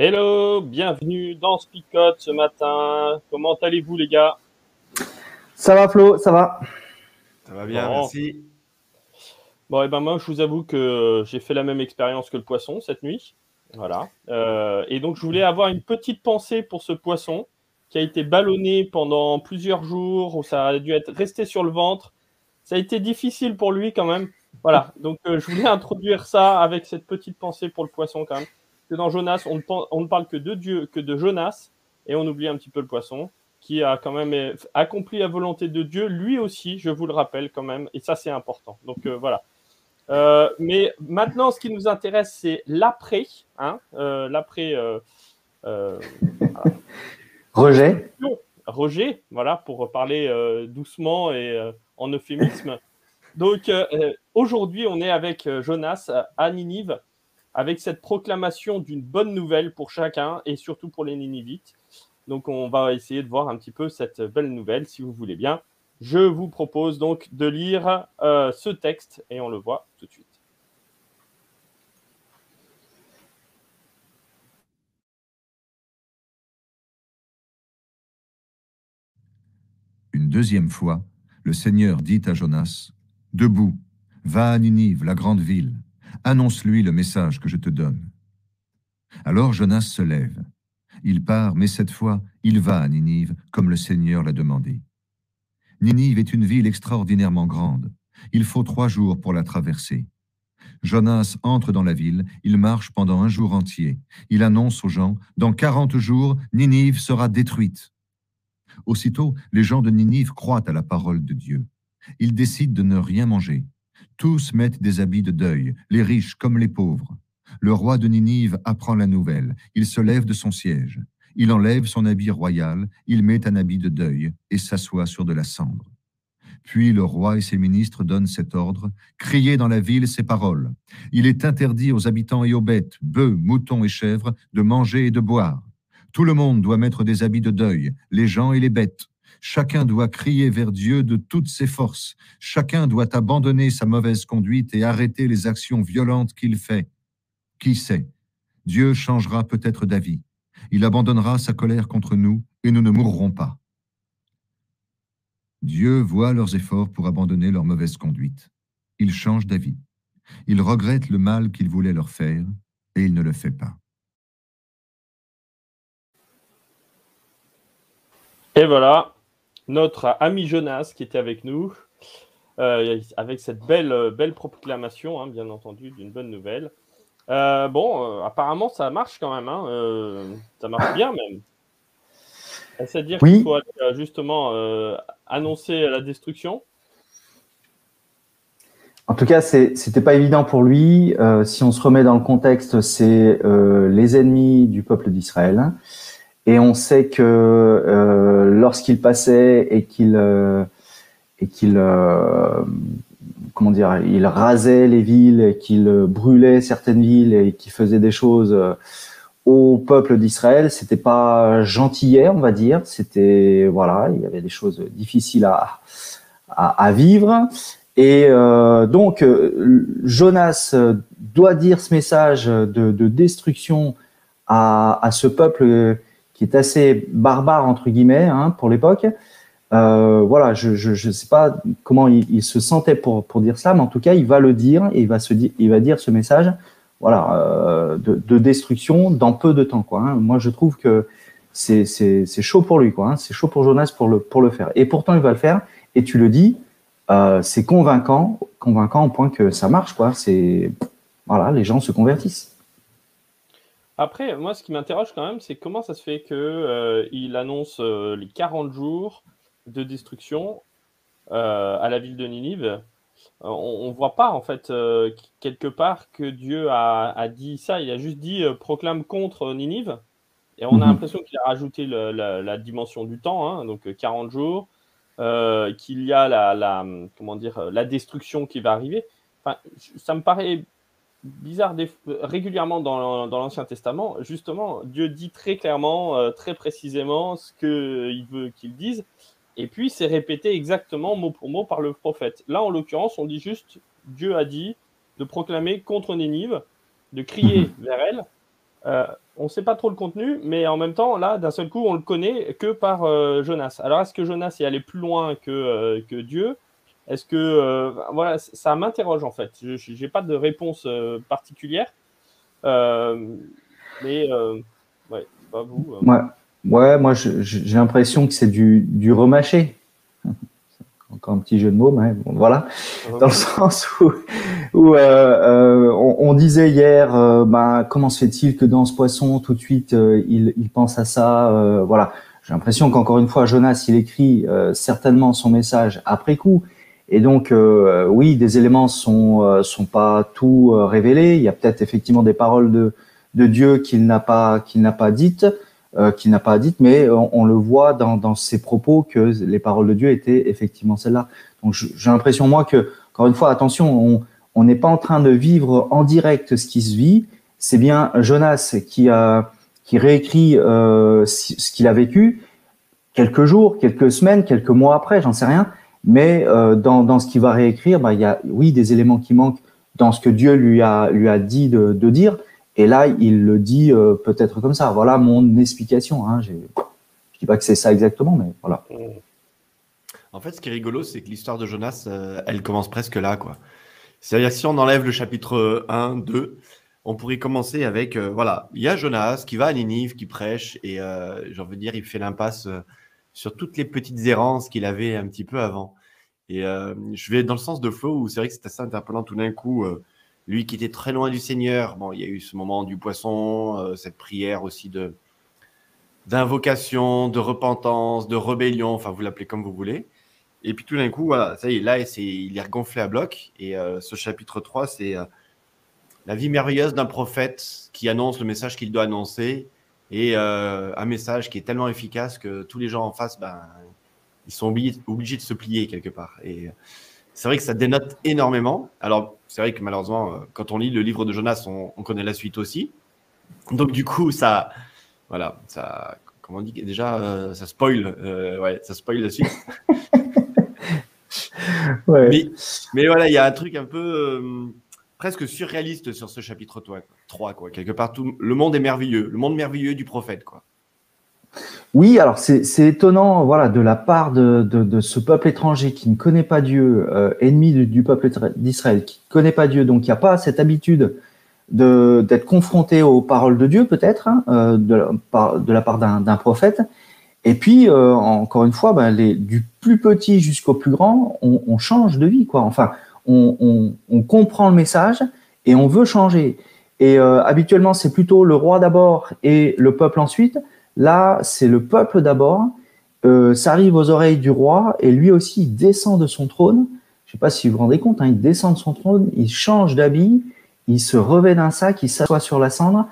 Hello, bienvenue dans Spicote ce matin. Comment allez-vous les gars? Ça va Flo, ça va? Ça va bien, merci. Bon, et eh ben moi, je vous avoue que j'ai fait la même expérience que le poisson cette nuit. Voilà. Euh, et donc, je voulais avoir une petite pensée pour ce poisson qui a été ballonné pendant plusieurs jours, où ça a dû être resté sur le ventre. Ça a été difficile pour lui quand même. Voilà. Donc, euh, je voulais introduire ça avec cette petite pensée pour le poisson quand même que dans Jonas, on ne, parle que de Dieu, que de Jonas, et on oublie un petit peu le poisson, qui a quand même accompli la volonté de Dieu, lui aussi, je vous le rappelle quand même, et ça c'est important. Donc euh, voilà. Euh, mais maintenant, ce qui nous intéresse, c'est l'après, hein, euh, l'après. Rejet. Rejet, voilà, pour parler doucement et en euphémisme. Donc aujourd'hui, on est avec Jonas à Ninive avec cette proclamation d'une bonne nouvelle pour chacun et surtout pour les Ninivites. Donc on va essayer de voir un petit peu cette belle nouvelle, si vous voulez bien. Je vous propose donc de lire euh, ce texte et on le voit tout de suite. Une deuxième fois, le Seigneur dit à Jonas, Debout, va à Ninive, la grande ville, Annonce-lui le message que je te donne. Alors Jonas se lève. Il part, mais cette fois, il va à Ninive, comme le Seigneur l'a demandé. Ninive est une ville extraordinairement grande. Il faut trois jours pour la traverser. Jonas entre dans la ville, il marche pendant un jour entier. Il annonce aux gens, dans quarante jours, Ninive sera détruite. Aussitôt, les gens de Ninive croient à la parole de Dieu. Ils décident de ne rien manger. Tous mettent des habits de deuil, les riches comme les pauvres. Le roi de Ninive apprend la nouvelle. Il se lève de son siège. Il enlève son habit royal, il met un habit de deuil et s'assoit sur de la cendre. Puis le roi et ses ministres donnent cet ordre Criez dans la ville ces paroles. Il est interdit aux habitants et aux bêtes, bœufs, moutons et chèvres, de manger et de boire. Tout le monde doit mettre des habits de deuil, les gens et les bêtes. Chacun doit crier vers Dieu de toutes ses forces. Chacun doit abandonner sa mauvaise conduite et arrêter les actions violentes qu'il fait. Qui sait? Dieu changera peut-être d'avis. Il abandonnera sa colère contre nous et nous ne mourrons pas. Dieu voit leurs efforts pour abandonner leur mauvaise conduite. Il change d'avis. Il regrette le mal qu'il voulait leur faire et il ne le fait pas. Et voilà, notre ami Jonas qui était avec nous, euh, avec cette belle, belle proclamation, hein, bien entendu, d'une bonne nouvelle. Euh, bon, euh, apparemment, ça marche quand même. Hein, ça marche bien même. C'est-à-dire qu'il faut justement annoncer la destruction. En tout cas, c'était pas évident pour lui. si on se remet dans le contexte, c'est les ennemis du peuple d'Israël. Et on sait que euh, lorsqu'il passait et qu'il euh, et qu'il euh, comment dire, il rasait les villes, qu'il brûlait certaines villes et qu'il faisait des choses au peuple d'Israël, c'était pas gentillet, on va dire. C'était voilà, il y avait des choses difficiles à à, vivre. Et donc Jonas doit dire ce message de, de destruction à, à ce peuple qui est assez barbare entre guillemets hein, pour l'époque. Euh, voilà, je je sais pas comment il, se sentait pour pour dire ça, mais en tout cas, il va le dire et il va se dire, il va dire ce message, voilà, euh, de, destruction dans peu de temps, quoi. Hein. Moi, je trouve que c'est chaud pour lui, quoi. Hein. C'est chaud pour Jonas pour le pour le faire. Et pourtant, il va le faire. Et tu le dis, euh, c'est convaincant, convaincant au point que ça marche, quoi. C'est voilà, les gens se convertissent. Après, moi, ce qui m'interroge quand même, c'est comment ça se fait qu'il annonce les 40 jours de destruction à la ville de Ninive euh, on ne voit pas en fait euh, quelque part que Dieu a, dit ça. Il a juste dit euh, proclame contre Ninive. Et on a mhm. l'impression qu'il a rajouté la, dimension du temps, hein, donc 40 jours, qu'il y a la, comment dire, la destruction qui va arriver. ça me paraît bizarre régulièrement dans, dans l'Ancien Testament. Justement, Dieu dit très clairement, très précisément ce qu'il veut qu'il dise. Et puis, c'est répété exactement mot pour mot par le prophète. Là, en l'occurrence, on dit juste Dieu a dit de proclamer contre Nénive, de crier mhm. vers elle. Euh, on ne sait pas trop le contenu, mais en même temps, là, d'un seul coup, on le connaît que par euh, Jonas. Alors, est-ce que Jonas est allé plus loin que, euh, que Dieu? Est-ce que. voilà, ça m'interroge en fait. Je n'ai pas de réponse particulière. mais, ouais, pas vous. Ouais, moi j'ai l'impression que c'est du, du remâché. Encore un petit jeu de mots, mais bon, voilà. Dans le sens où, où euh, euh, on, disait hier, euh, ben, comment se fait-il que dans ce poisson, tout de suite, il, il, pense à ça Voilà. J'ai l'impression qu'encore une fois, Jonas, il écrit certainement son message après coup. Et donc, oui, des éléments sont sont pas tout révélés. Il y a peut-être effectivement des paroles de, de Dieu qu'il n'a pas qu'il n'a pas dites. Euh, qui n'a pas dit, mais on, le voit dans, dans, ses propos que les paroles de Dieu étaient effectivement celles-là. Donc j'ai l'impression moi que, encore une fois, attention, on n'est pas en train de vivre en direct ce qui se vit. C'est bien Jonas qui a qui réécrit euh, ce qu'il a vécu quelques jours, quelques semaines, quelques mois après, j'en sais rien. Mais euh, dans, dans, ce qu'il va réécrire, bah, il y a oui des éléments qui manquent dans ce que Dieu lui a lui a dit de, dire, et là, il le dit euh, peut-être comme ça. Voilà mon explication. Hein. Je ne dis pas que c'est ça exactement, mais voilà. En fait, ce qui est rigolo, c'est que l'histoire de Jonas, euh, elle commence presque là. C'est-à-dire si on enlève le chapitre 1, 2, on pourrait commencer avec, euh, voilà, il y a Jonas qui va à Ninive, qui prêche, et j'ai envie de dire, il fait l'impasse sur toutes les petites errances qu'il avait un petit peu avant. Et je vais dans le sens de Flo, où c'est vrai que c'est assez interpellant tout d'un coup lui qui était très loin du Seigneur, bon, il y a eu ce moment du poisson, euh, cette prière aussi de d'invocation, de repentance, de rébellion, enfin vous l'appelez comme vous voulez. Et puis tout d'un coup, voilà, ça y est, là, c'est, il est regonflé à bloc. Et euh, ce chapitre 3, c'est euh, la vie merveilleuse d'un prophète qui annonce le message qu'il doit annoncer. Et un message qui est tellement efficace que tous les gens en face, ben, ils sont obligés, obligés de se plier quelque part. Et c'est vrai que ça dénote énormément. Alors, c'est vrai que malheureusement, euh, quand on lit le livre de Jonas, on, connaît la suite aussi. Donc, du coup, ça, voilà, ça, comment on dit déjà, euh, ça spoil, euh, ouais, ça spoil la suite. mais, mais, voilà, il y a un truc un peu presque surréaliste sur ce chapitre 3, quoi. Quelque part, tout, le monde est merveilleux, le monde merveilleux du prophète, quoi. Oui, alors c'est étonnant, voilà, de la part de, de, ce peuple étranger qui ne connaît pas Dieu, euh, ennemi du, peuple d'Israël, qui ne connaît pas Dieu, donc qui n'a pas cette habitude d'être confronté aux paroles de Dieu, peut-être, hein, euh, de, la part d'un prophète. Et puis, euh, encore une fois, ben, les, du plus petit jusqu'au plus grand, on, on, change de vie, quoi. Enfin, on, comprend le message et on veut changer. Et habituellement, c'est plutôt le roi d'abord et le peuple ensuite. Là, c'est le peuple d'abord. Euh, ça arrive aux oreilles du roi et lui aussi il descend de son trône. Je ne sais pas si vous vous rendez compte, hein, il descend de son trône, il change d'habit, il se revêt d'un sac, il s'assoit sur la cendre.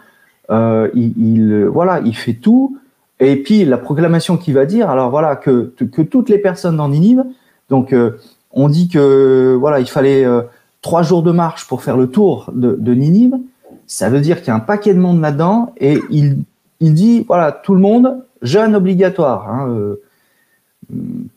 Euh, il, voilà, il fait tout. Et puis la proclamation qu'il va dire, alors voilà que, que toutes les personnes dans Ninive, donc euh, on dit que voilà il fallait trois jours de marche pour faire le tour de, Ninive. Ça veut dire qu'il y a un paquet de monde là-dedans et il il dit voilà, tout le monde, jeûne obligatoire. Hein, euh,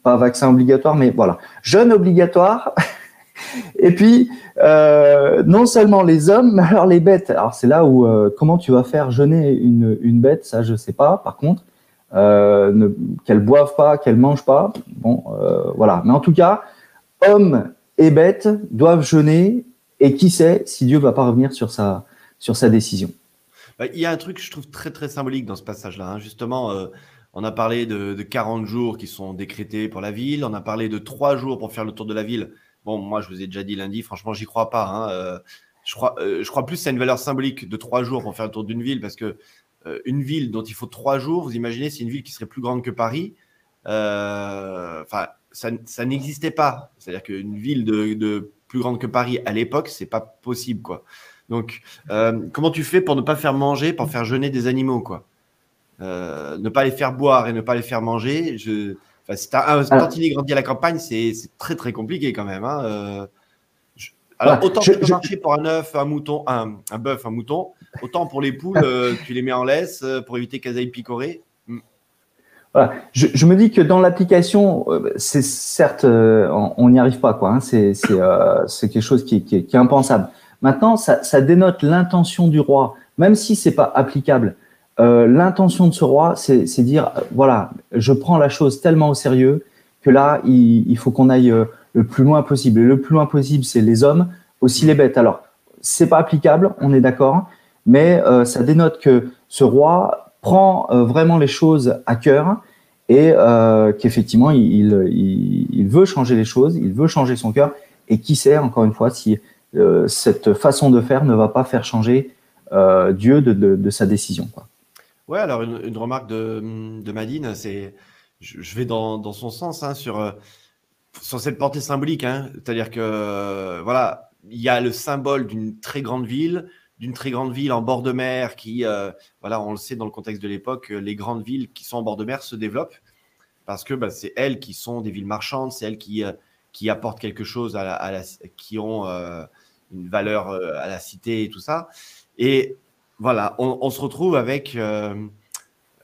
pas vaccin obligatoire, mais voilà, jeûne obligatoire. Et puis, euh, non seulement les hommes, mais alors les bêtes. Alors c'est là où euh, comment tu vas faire jeûner une, une bête, ça je sais pas. Par contre, euh, qu'elle boive pas, qu'elle mange pas. Bon, voilà. Mais en tout cas, hommes et bêtes doivent jeûner. Et qui sait si Dieu va pas revenir sur sa sur sa décision. Bah, il y a un truc que je trouve très très symbolique dans ce passage-là. Hein. Justement, euh, on a parlé de, 40 jours qui sont décrétés pour la ville. On a parlé de 3 jours pour faire le tour de la ville. Bon, moi, je vous ai déjà dit lundi, franchement, j'y crois pas. Hein. Euh, je crois, je crois plus à une valeur symbolique de trois jours pour faire le tour d'une ville, parce que une ville dont il faut trois jours, vous imaginez, c'est une ville qui serait plus grande que Paris. Enfin, ça, ça n'existait pas. C'est-à-dire qu'une ville de, de, plus grande que Paris à l'époque, c'est pas possible, quoi. Donc, comment tu fais pour ne pas faire manger, pour faire jeûner des animaux, quoi? Euh, ne pas les faire boire et ne pas les faire manger. Je... Enfin, si un tantinet grandi à la campagne, c'est très très compliqué quand même. Hein. Euh, alors, autant je, ça peut marcher pour un œuf, un mouton, un, un bœuf, un mouton, autant pour les poules, euh, tu les mets en laisse pour éviter qu'elles aillent picorer. Voilà. Je, je, me dis que dans l'application, c'est certes, on n'y arrive pas, quoi. Hein. C'est quelque chose qui, qui, qui, est impensable. Maintenant, ça, ça dénote l'intention du roi, même si c'est pas applicable. Euh, l'intention de ce roi, c'est dire, euh, voilà, je prends la chose tellement au sérieux que là, il, faut qu'on aille euh, le plus loin possible. Et le plus loin possible, c'est les hommes, aussi les bêtes. Alors, c'est pas applicable, on est d'accord, mais ça dénote que ce roi prend vraiment les choses à cœur et qu'effectivement, il, veut changer les choses, il veut changer son cœur. Et qui sait, encore une fois, si cette façon de faire ne va pas faire changer Dieu de, sa décision. Quoi. Ouais, alors une, remarque de, de Madine, c'est, je, vais dans, dans son sens hein, sur, euh, sur cette portée symbolique. Hein. C'est-à-dire que, euh, voilà, il y a le symbole d'une très grande ville, d'une très grande ville en bord de mer qui, euh, voilà, on le sait dans le contexte de l'époque, les grandes villes qui sont en bord de mer se développent parce que bah, c'est elles qui sont des villes marchandes, c'est elles qui, qui apportent quelque chose à la, qui ont une valeur à la cité et tout ça. Et voilà, on, se retrouve avec euh,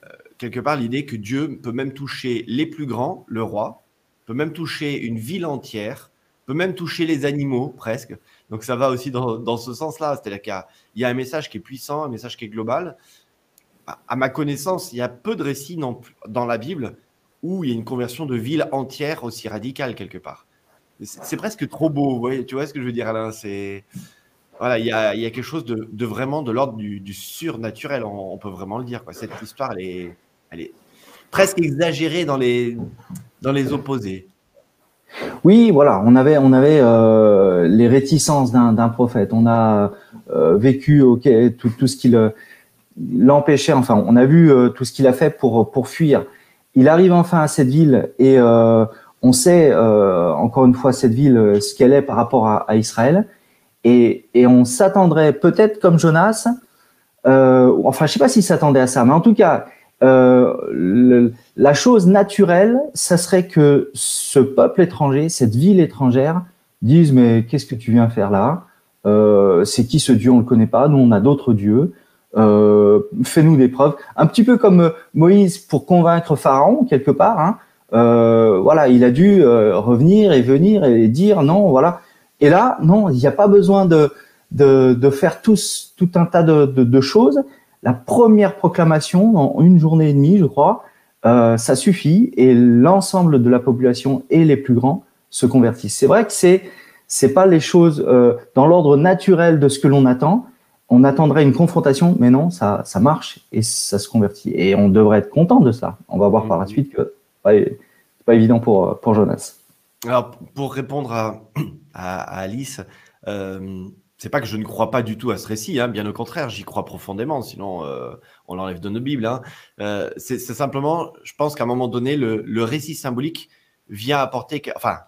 euh, quelque part l'idée que Dieu peut même toucher les plus grands, le roi, peut même toucher une ville entière, peut même toucher les animaux presque. Donc ça va aussi dans, ce sens-là. C'est-à-dire qu'il y, a un message qui est puissant, un message qui est global. À, ma connaissance, il y a peu de récits dans, dans, la Bible où il y a une conversion de ville entière aussi radicale quelque part. C'est presque trop beau, tu vois ce que je veux dire Alain? C'est voilà, il y a, quelque chose de, vraiment de l'ordre du, surnaturel, on, peut vraiment le dire. Quoi. Cette histoire, elle est, elle est presque exagérée dans les, dans les opposés. Oui, voilà, on avait, on avait euh, les réticences d'un prophète. On a euh, vécu tout, tout, ce qui l'empêchait. Enfin, on a vu euh, tout ce qu'il a fait pour, pour fuir. Il arrive enfin à cette ville et on sait encore une fois cette ville ce qu'elle est par rapport à, à Israël. Et, on s'attendrait peut-être comme Jonas, euh, enfin je sais pas s'il s'attendait à ça, mais en tout cas, euh, la chose naturelle, ça serait que ce peuple étranger, cette ville étrangère, dise mais qu'est-ce que tu viens faire là? Euh, C'est qui ce Dieu? On le connaît pas. Nous on a d'autres dieux. Fais-nous des preuves. Un petit peu comme Moïse pour convaincre Pharaon quelque part. Hein. voilà, il a dû revenir et venir et dire non, voilà. Et là, non, il n'y a pas besoin de, de, de faire tous, tout un tas de, de, choses. La première proclamation, en une journée et demie, je crois, euh, ça suffit et l'ensemble de la population et les plus grands se convertissent. C'est vrai que c'est c'est pas les choses euh, dans l'ordre naturel de ce que l'on attend. On attendrait une confrontation, mais non, ça ça marche et ça se convertit. Et on devrait être content de ça. On va voir par la mmh. suite que c'est pas évident pour pour Jonas. Alors pour répondre à à, Alice. Euh, c'est pas que je ne crois pas du tout à ce récit, hein, bien au contraire, j'y crois profondément, sinon euh, on l'enlève de nos Bibles. Hein. Euh, c'est simplement, je pense qu'à un moment donné, le, récit symbolique vient apporter, enfin,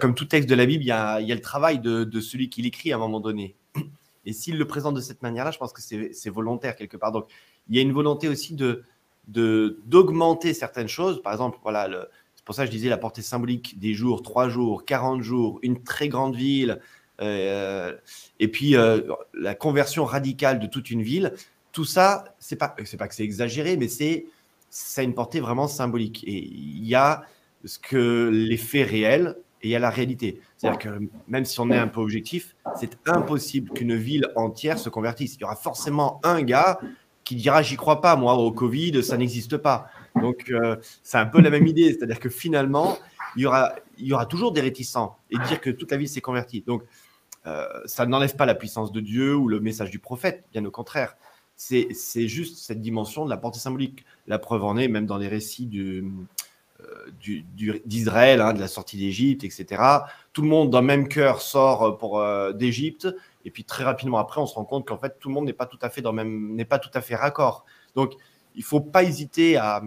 comme tout texte de la Bible, il y a, le travail de, celui qui l'écrit à un moment donné. Et s'il le présente de cette manière-là, je pense que c'est volontaire quelque part. Donc, il y a une volonté aussi de d'augmenter certaines choses. Par exemple, voilà, c'est pour ça que je disais la portée symbolique des jours, 3 jours, 40 jours, une très grande ville, et puis euh, la conversion radicale de toute une ville. Tout ça, c'est pas, c'est pas que c'est exagéré, mais c'est, ça a une portée vraiment symbolique. Et il y a ce que les faits et il y a la réalité. C'est-à-dire que même si on est un peu objectif, c'est impossible qu'une ville entière se convertisse. Il y aura forcément un gars qui dira j'y crois pas, moi, au Covid, ça n'existe pas. Donc, euh, c'est un peu la même idée. C'est-à-dire que finalement, il y, aura, il y aura toujours des réticents et dire que toute la vie s'est convertie. Donc, euh, ça n'enlève pas la puissance de Dieu ou le message du prophète, bien au contraire. C'est juste cette dimension de la portée symbolique. La preuve en est, même dans les récits du, d'Israël, hein, de la sortie d'Égypte, etc. Tout le monde d'un même cœur sort pour d'Égypte, et puis très rapidement après, on se rend compte qu'en fait tout le monde n'est pas tout à fait dans même, n'est pas tout à fait raccord. Donc il faut pas hésiter à,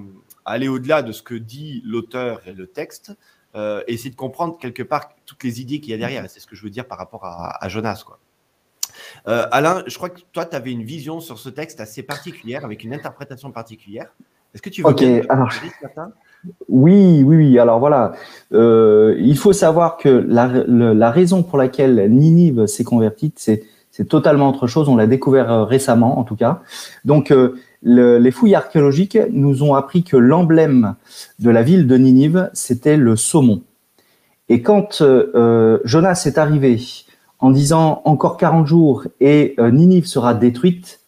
aller au-delà de ce que dit l'auteur et le texte, euh, et essayer de comprendre quelque part toutes les idées qu'il y a derrière. C'est ce que je veux dire par rapport à, Jonas, quoi. Euh, Alain, je crois que toi, tu avais une vision sur ce texte assez particulière, avec une interprétation particulière. Est-ce que tu veux Ok, alors. Oui, oui, oui. Alors voilà, euh, il faut savoir que la, raison pour laquelle Ninive s'est convertie, c'est totalement autre chose. On l'a découvert récemment, en tout cas. Donc, euh, les fouilles archéologiques nous ont appris que l'emblème de la ville de Ninive, c'était le saumon. Et quand Jonas est arrivé en disant encore 40 jours et Ninive sera détruite,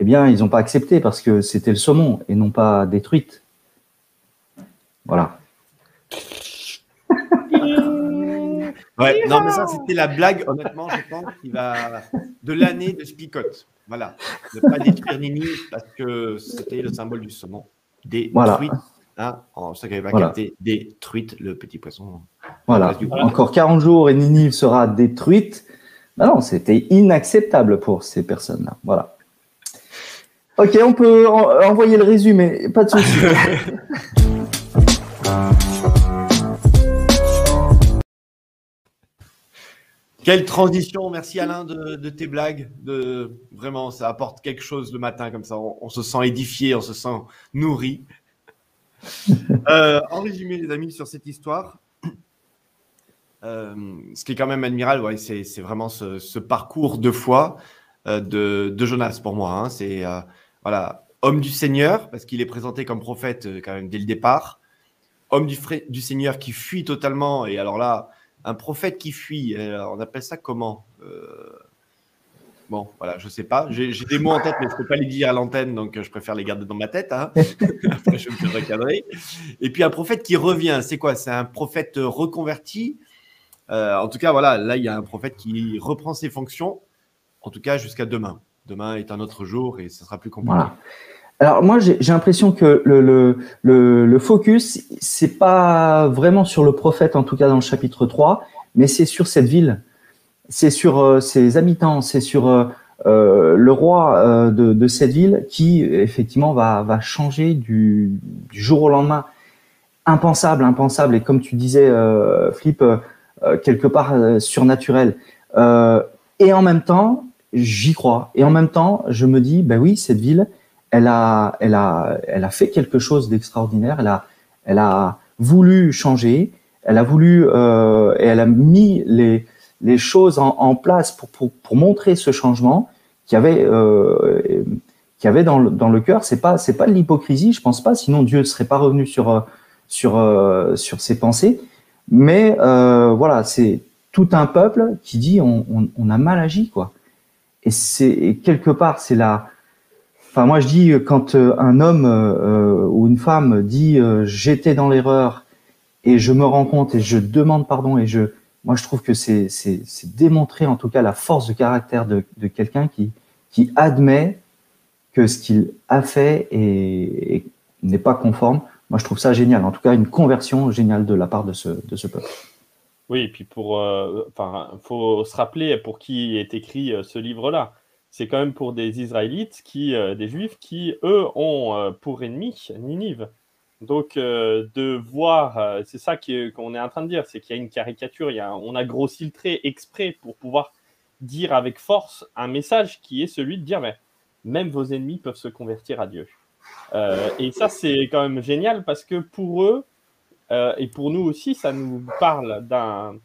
eh bien, ils n'ont pas accepté parce que c'était le saumon et non pas détruite. Voilà. ouais, non, mais ça, c'était la blague, honnêtement, je pense, qui va de l'année de Spicote. Voilà. Ne pas détruire Nini parce que c'était le symbole du saumon. Détruite. Voilà. Hein, en ce qui pas voilà. détruite le petit poisson. Voilà. Encore 40 jours et Nini sera détruite. non, c'était inacceptable pour ces personnes-là. Voilà. Ok, on peut envoyer le résumé, pas de souci. Quelle transition, merci Alain de, tes blagues. De, vraiment, ça apporte quelque chose le matin comme ça. On, se sent édifié, on se sent nourri. Euh, en résumé, les amis, sur cette histoire, euh, ce qui est quand même admirable, ouais, c'est vraiment ce, parcours de foi euh, de, Jonas pour moi. Hein. C'est voilà, homme du Seigneur, parce qu'il est présenté comme prophète quand même dès le départ. Homme du, du Seigneur qui fuit totalement, et alors là, un prophète qui fuit, euh, on appelle ça comment euh, Bon, voilà, je sais pas. J'ai des mots en tête, mais je ne peux pas les dire à l'antenne, donc euh, je préfère les garder dans ma tête. Hein. Après, je me fais recadrer. Et puis un prophète qui revient, c'est quoi? C'est un prophète reconverti. en tout cas, voilà, là, il y a un prophète qui reprend ses fonctions, en tout cas jusqu'à demain. Demain est un autre jour et ce sera plus compliqué. Alors moi, j'ai l'impression que le, focus, c'est pas vraiment sur le prophète, en tout cas dans le chapitre 3, mais c'est sur cette ville, c'est sur euh, ses habitants, c'est sur euh, euh le roi de, cette ville qui, effectivement, va, changer du, du, jour au lendemain. Impensable, impensable, et comme tu disais, Flip, quelque part surnaturel. et en même temps, j'y crois. Et en même temps, je me dis, ben oui, cette ville, elle a, elle a, elle a fait quelque chose d'extraordinaire. Elle a, elle a voulu changer. Elle a voulu euh, et elle a mis les, les choses en, en place pour, pour, pour, montrer ce changement qu'il y avait, euh, qu'il y avait dans le, dans le cœur. C'est pas, c'est pas de l'hypocrisie, je pense pas. Sinon Dieu ne serait pas revenu sur, sur, euh, sur ses pensées. Mais euh, voilà, c'est tout un peuple qui dit on, on, on a mal agi quoi. Et c'est quelque part c'est la Enfin, moi, je dis euh, quand euh, un homme euh, ou une femme dit j'étais dans l'erreur et je me rends compte et je demande pardon et je, moi, je trouve que c'est c'est démontrer en tout cas la force de caractère de, de quelqu'un qui qui admet que ce qu'il a fait et, n'est pas conforme. Moi, je trouve ça génial. En tout cas, une conversion géniale de la part de ce de ce peuple. Oui, et puis pour, enfin, faut se rappeler pour qui est écrit ce livre-là c'est quand même pour des Israélites, qui, euh, des Juifs, qui, eux, ont euh, pour ennemi Ninive. Donc, euh, de voir, c'est ça qu'on est en train de dire, c'est qu'il y a une caricature, on a grossi le trait exprès pour pouvoir dire avec force un message qui est celui de dire, mais même vos ennemis peuvent se convertir à Dieu. et ça, c'est quand même génial parce que pour eux, et pour nous aussi, ça nous parle d'un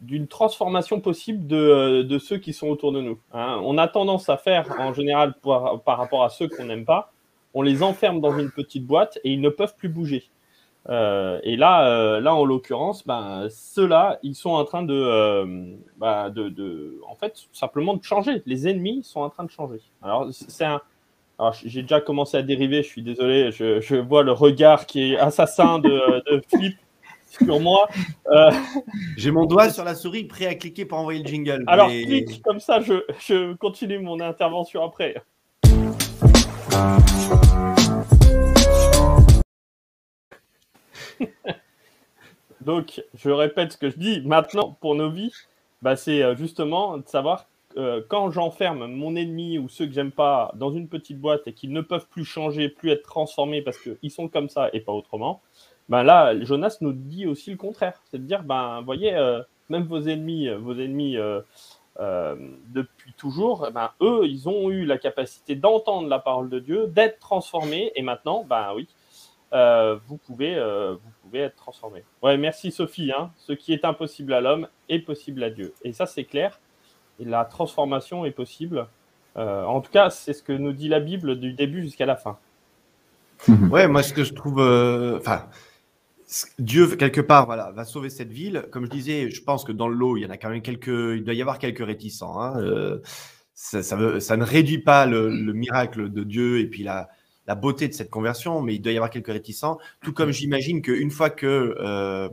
d'une transformation possible de, euh, de, ceux qui sont autour de nous. Hein. On a tendance à faire, en général, par, par rapport à ceux qu'on n'aime pas, on les enferme dans une petite boîte et ils ne peuvent plus bouger. Euh, et là, euh, là, en l'occurrence, ben, ceux-là, ils sont en train de, ben, de, de, en fait, simplement de changer. Les ennemis sont en train de changer. Alors, c'est un, j'ai déjà commencé à dériver, je suis désolé, je, je, vois le regard qui est assassin de, de Flip sur moi. Euh, J'ai mon doigt sur la souris prêt à cliquer pour envoyer le jingle. Alors, clique, comme ça, je, je continue mon intervention après. Donc, je répète ce que je dis maintenant pour nos vies, bah, c'est euh, justement de savoir euh, quand j'enferme mon ennemi ou ceux que j'aime pas dans une petite boîte et qu'ils ne peuvent plus changer, plus être transformés parce qu'ils sont comme ça et pas autrement, ben là, Jonas nous dit aussi le contraire. C'est de dire, ben, voyez, euh, même vos ennemis, vos ennemis depuis toujours, ben, eux, ils ont eu la capacité d'entendre la parole de Dieu, d'être transformés, et maintenant, ben oui, euh, vous, pouvez, euh, vous pouvez être transformé. Ouais, merci Sophie. Hein. Ce qui est impossible à l'homme est possible à Dieu. Et ça, c'est clair. Et la transformation est possible. Euh, en tout cas, c'est ce que nous dit la Bible du début jusqu'à la fin. Ouais, moi, ce que je trouve. Enfin. Dieu, quelque part, voilà, va sauver cette ville. Comme je disais, je pense que dans l'eau, il y en a quand même quelques. Il doit y avoir quelques réticents. Hein. Ça, ça, ne réduit pas le, le, miracle de Dieu et puis la, la beauté de cette conversion, mais il doit y avoir quelques réticents. Tout comme j'imagine qu'une fois que euh,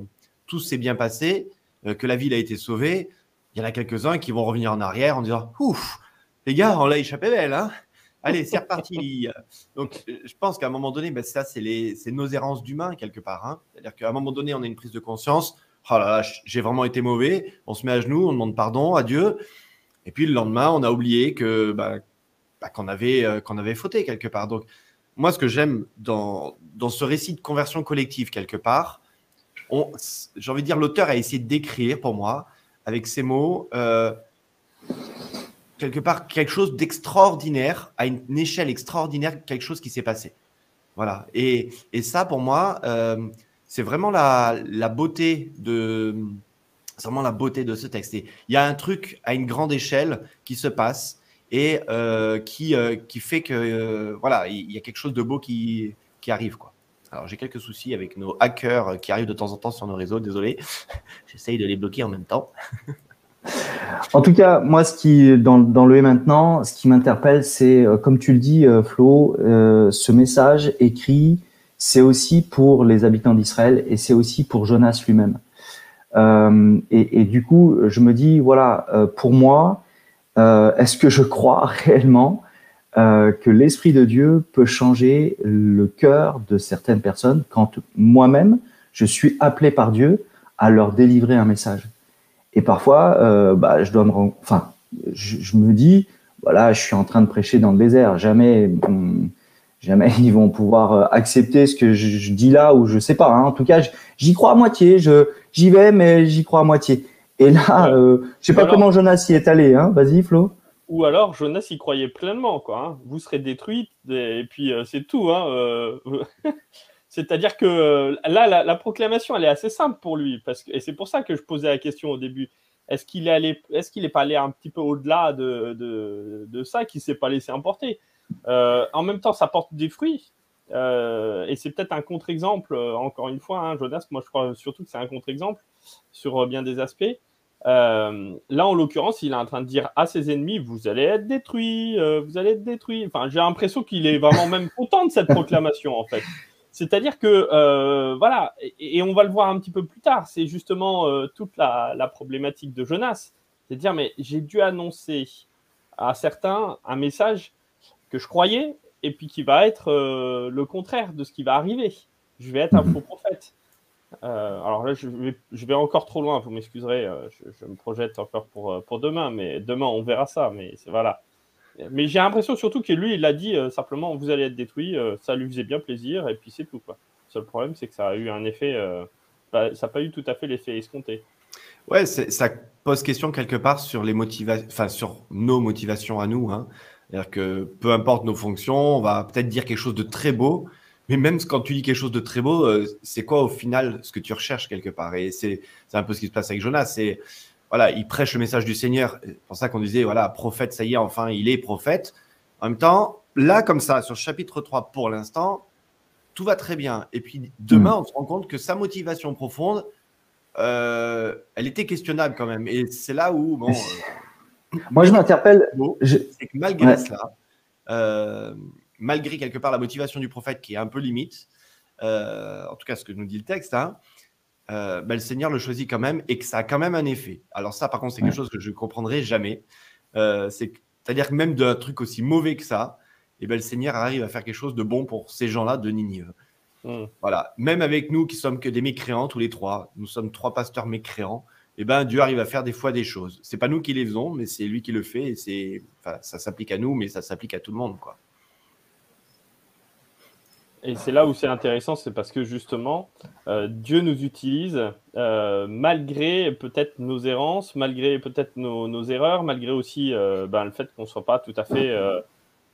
tout s'est bien passé, euh, que la ville a été sauvée, il y en a quelques-uns qui vont revenir en arrière en disant Ouf, les gars, on l'a échappé belle, hein Allez, c'est reparti. Donc, je pense qu'à un moment donné, ben, ça, c'est nos errances d'humains, quelque part. Hein. C'est-à-dire qu'à un moment donné, on a une prise de conscience. Oh là là, j'ai vraiment été mauvais. On se met à genoux, on demande pardon à Dieu. Et puis, le lendemain, on a oublié que, ben, ben, qu'on avait, euh, qu'on avait fauté, quelque part. Donc, moi, ce que j'aime dans, dans ce récit de conversion collective, quelque part, j'ai envie de dire, l'auteur a essayé d'écrire pour moi, avec ces mots, euh, quelque part, quelque chose d'extraordinaire, à une, échelle extraordinaire, quelque chose qui s'est passé. Voilà. Et, et, ça, pour moi, euh, c'est vraiment la, la, beauté de. vraiment la beauté de ce texte. il y a un truc à une grande échelle qui se passe et euh, qui, euh, qui fait que voilà, il y a quelque chose de beau qui, qui arrive. Quoi. Alors j'ai quelques soucis avec nos hackers qui arrivent de temps en temps sur nos réseaux, désolé. J'essaye de les bloquer en même temps. en tout cas, moi, ce qui dans, le et maintenant, ce qui m'interpelle, c'est comme tu le dis, Flo, ce message écrit, c'est aussi pour les habitants d'Israël et c'est aussi pour Jonas lui-même. Et, du coup, je me dis, voilà, pour moi, euh, est-ce que je crois réellement euh, que l'Esprit de Dieu peut changer le cœur de certaines personnes quand moi-même, je suis appelé par Dieu à leur délivrer un message? Et parfois, euh, bah, je dois me... Enfin, je, me dis, voilà, je suis en train de prêcher dans le désert. Jamais, jamais ils vont pouvoir accepter ce que je, dis là ou je sais pas. Hein. En tout cas, j'y crois à moitié. Je j'y vais, mais j'y crois à moitié. Et là, euh, je sais pas comment Jonas y est allé, hein. Vas-y, Flo. Ou alors Jonas y croyait pleinement, quoi. Hein. Vous serez détruite et puis euh, c'est tout. Hein. Euh. C'est-à-dire que là, la, proclamation, elle est assez simple pour lui, parce que et c'est pour ça que je posais la question au début. Est-ce qu'il est allé, est-ce pas allé un petit peu au-delà de, ça, qu'il s'est pas laissé emporter? En même temps, ça porte des fruits. et c'est peut-être un contre-exemple, encore une fois, hein, Jonas, moi je crois surtout que c'est un contre-exemple sur bien des aspects. Euh, là, en l'occurrence, il est en train de dire à ses ennemis Vous allez être détruits, euh, vous allez être détruits. Enfin, j'ai l'impression qu'il est vraiment même content de cette proclamation, en fait. C'est-à-dire que, euh, voilà, et, on va le voir un petit peu plus tard, c'est justement toute la, la, problématique de Jonas. C'est de dire Mais j'ai dû annoncer à certains un message que je croyais, et puis qui va être le contraire de ce qui va arriver. Je vais être un faux prophète. Euh, alors là, je vais, je vais, encore trop loin, vous m'excuserez, euh, je, me projette encore pour, euh, pour demain, mais demain on verra ça, mais c'est voilà. Mais j'ai l'impression surtout que lui, il a dit simplement vous allez être détruit, ça lui faisait bien plaisir, et puis c'est tout. Le seul problème, c'est que ça a eu un effet, bah, ça n'a pas eu tout à fait l'effet escompté. Ouais, ça pose question quelque part sur les enfin sur nos motivations à nous. Hein. C'est-à-dire que peu importe nos fonctions, on va peut-être dire quelque chose de très beau, mais même quand tu dis quelque chose de très beau, euh, c'est quoi au final ce que tu recherches quelque part? Et c'est un peu ce qui se passe avec Jonas. Voilà, il prêche le message du Seigneur. C'est pour ça qu'on disait voilà, prophète, ça y est, enfin, il est prophète. En même temps, là, comme ça, sur le chapitre 3, pour l'instant, tout va très bien. Et puis demain, hmm. on se rend compte que sa motivation profonde, euh, elle était questionnable quand même. Et c'est là où, bon. Euh, Moi, je m'interpelle. C'est que malgré cela, malgré quelque part la motivation du prophète qui est un peu limite, euh, en tout cas ce que nous dit le texte, hein, euh, ben, le Seigneur le choisit quand même et que ça a quand même un effet. Alors ça, par contre, c'est quelque chose que je ne comprendrai jamais. Euh, c'est-à-dire que même d'un truc aussi mauvais que ça, et eh ben, le Seigneur arrive à faire quelque chose de bon pour ces gens-là de Ninive. Mm. Voilà. Même avec nous qui sommes que des mécréants tous les trois, nous sommes trois pasteurs mécréants. Eh ben, Dieu arrive à faire des fois des choses. C'est pas nous qui les faisons, mais c'est lui qui le fait. Et c'est, enfin, ça s'applique à nous, mais ça s'applique à tout le monde, quoi. Et c'est là où c'est intéressant, c'est parce que justement, euh, Dieu nous utilise euh, malgré peut-être nos errances, malgré peut-être nos, erreurs, malgré aussi euh, ben, le fait qu'on ne soit pas tout à fait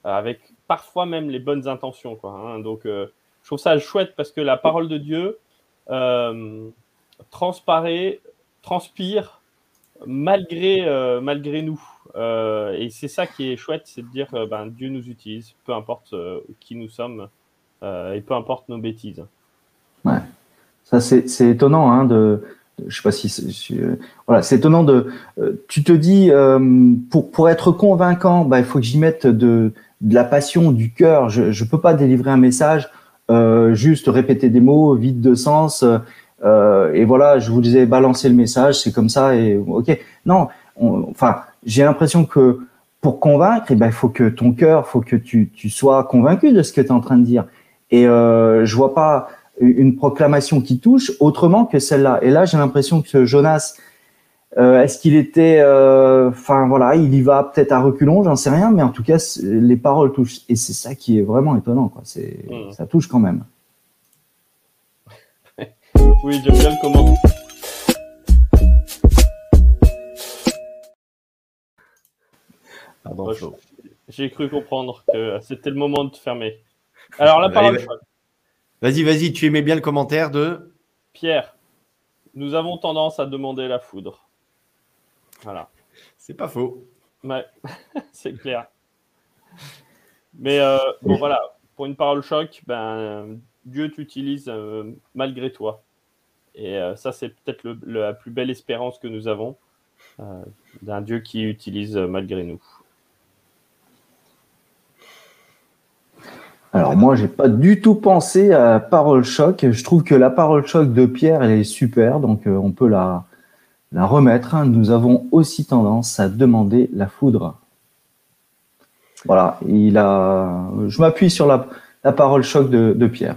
avec parfois même les bonnes intentions. Quoi, hein. Donc, je trouve ça chouette parce que la parole de Dieu transparaît, transpire malgré, malgré nous. Et c'est ça qui est chouette, c'est de dire ben, Dieu nous utilise, peu importe qui nous sommes et peu importe nos bêtises. Ça, c'est étonnant, hein, de, je sais pas si, euh, voilà, c'est étonnant de, euh, tu te dis, euh, pour, pour être convaincant, bah, il faut que j'y mette de, de la passion, du cœur. Je, je peux pas délivrer un message, euh, juste répéter des mots, vide de sens, euh, et voilà, je vous disais, balancer le message, c'est comme ça, et ok. Non, on- enfin, j'ai l'impression que pour convaincre, eh ben, il faut que ton cœur, faut que tu, tu sois convaincu de ce que tu es en train de dire. Et euh, je vois pas une proclamation qui touche autrement que celle-là. Et là, j'ai l'impression que Jonas, euh, est-ce qu'il était, euh, enfin voilà, il y va peut-être à reculons, j'en sais rien, mais en tout cas, les paroles touchent. Et c'est ça qui est vraiment étonnant, quoi. C'est, Mm. ça touche quand même. Oui, j'aime bien le comment. Pardon. J'ai cru comprendre que c'était le moment de fermer. Alors, la parole, Vas-y, vas-y, tu aimais bien le commentaire de. Pierre, nous avons tendance à demander la foudre. Voilà. C'est pas faux. Ouais, c'est clair. Mais euh, bon, voilà, pour une parole choc, ben, Dieu t'utilise euh, malgré toi. Et euh, ça, c'est peut-être la plus belle espérance que nous avons d'un Dieu qui utilise malgré nous. Alors moi, j'ai pas du tout pensé à parole choc. Je trouve que la parole choc de Pierre, elle est super, donc euh, on peut la, remettre. hein. Nous avons aussi tendance à demander la foudre. Voilà, il a. Je m'appuie sur la, parole choc de, Pierre.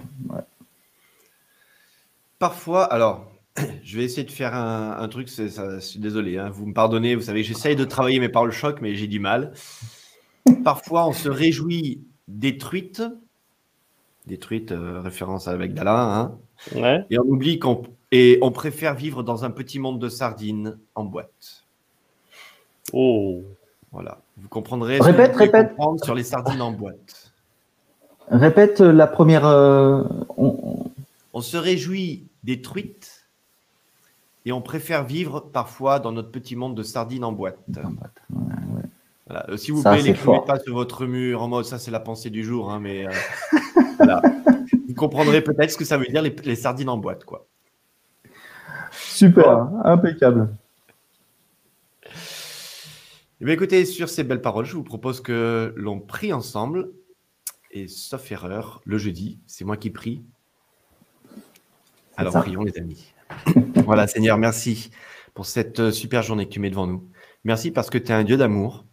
Parfois, alors, je vais essayer de faire un, truc, ça, je suis désolé, hein, vous me pardonnez, vous savez, j'essaye de travailler mes paroles choc, mais j'ai du mal. Parfois, on se réjouit des truites, euh, référence avec Dalin, hein, Ouais. et on oublie qu'on et on préfère vivre dans un petit monde de sardines en boîte. Oh. Voilà, vous comprendrez. ce Répète, vous répète. comprendre sur les sardines en boîte. Répète la première. euh, on- se réjouit des truites et on préfère vivre parfois dans notre petit monde de sardines en boîte. Voilà. Euh, S'il vous plaît, n'écrivez pas sur votre mur en mode ça, c'est la pensée du jour, hein, mais euh, voilà. Vous comprendrez peut-être ce que ça veut dire les, les sardines en boîte, quoi. Super, impeccable. Eh bien, écoutez, sur ces belles paroles, je vous propose que l'on prie ensemble. Et sauf erreur, le jeudi, c'est moi qui prie. Alors ça. prions, les amis. voilà, Seigneur, merci pour cette euh, super journée que tu mets devant nous. Merci parce que tu es un Dieu d'amour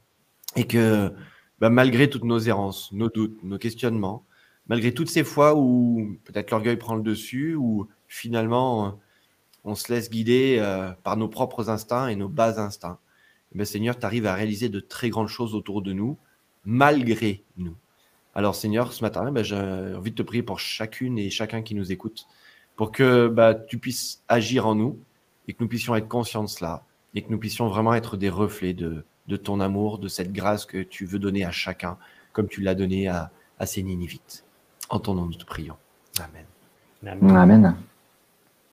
et que bah, malgré toutes nos errances, nos doutes, nos questionnements, malgré toutes ces fois où peut-être l'orgueil prend le dessus, où finalement on se laisse guider euh, par nos propres instincts et nos bas instincts, eh bien, Seigneur, tu arrives à réaliser de très grandes choses autour de nous, malgré nous. Alors Seigneur, ce matin, ben, j'ai envie de te prier pour chacune et chacun qui nous écoute, pour que bah, tu puisses agir en nous et que nous puissions être conscients de cela et que nous puissions vraiment être des reflets de, de ton amour, de cette grâce que tu veux donner à chacun, comme tu l'as donné à, à ces Ninivites. En ton nom, nous te prions. Amen. Amen. Amen.